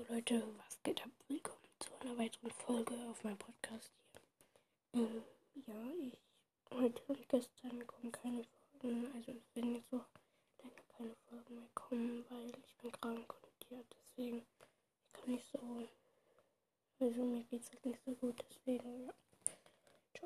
Jo Leute, was geht ab? Willkommen zu einer weiteren Folge auf meinem Podcast hier. Ähm, ja, ich heute und gestern kommen keine Folgen, also es werden jetzt auch länger keine Folgen mehr kommen, weil ich bin krank und ja, deswegen ich kann nicht so, also mir geht's halt nicht so gut.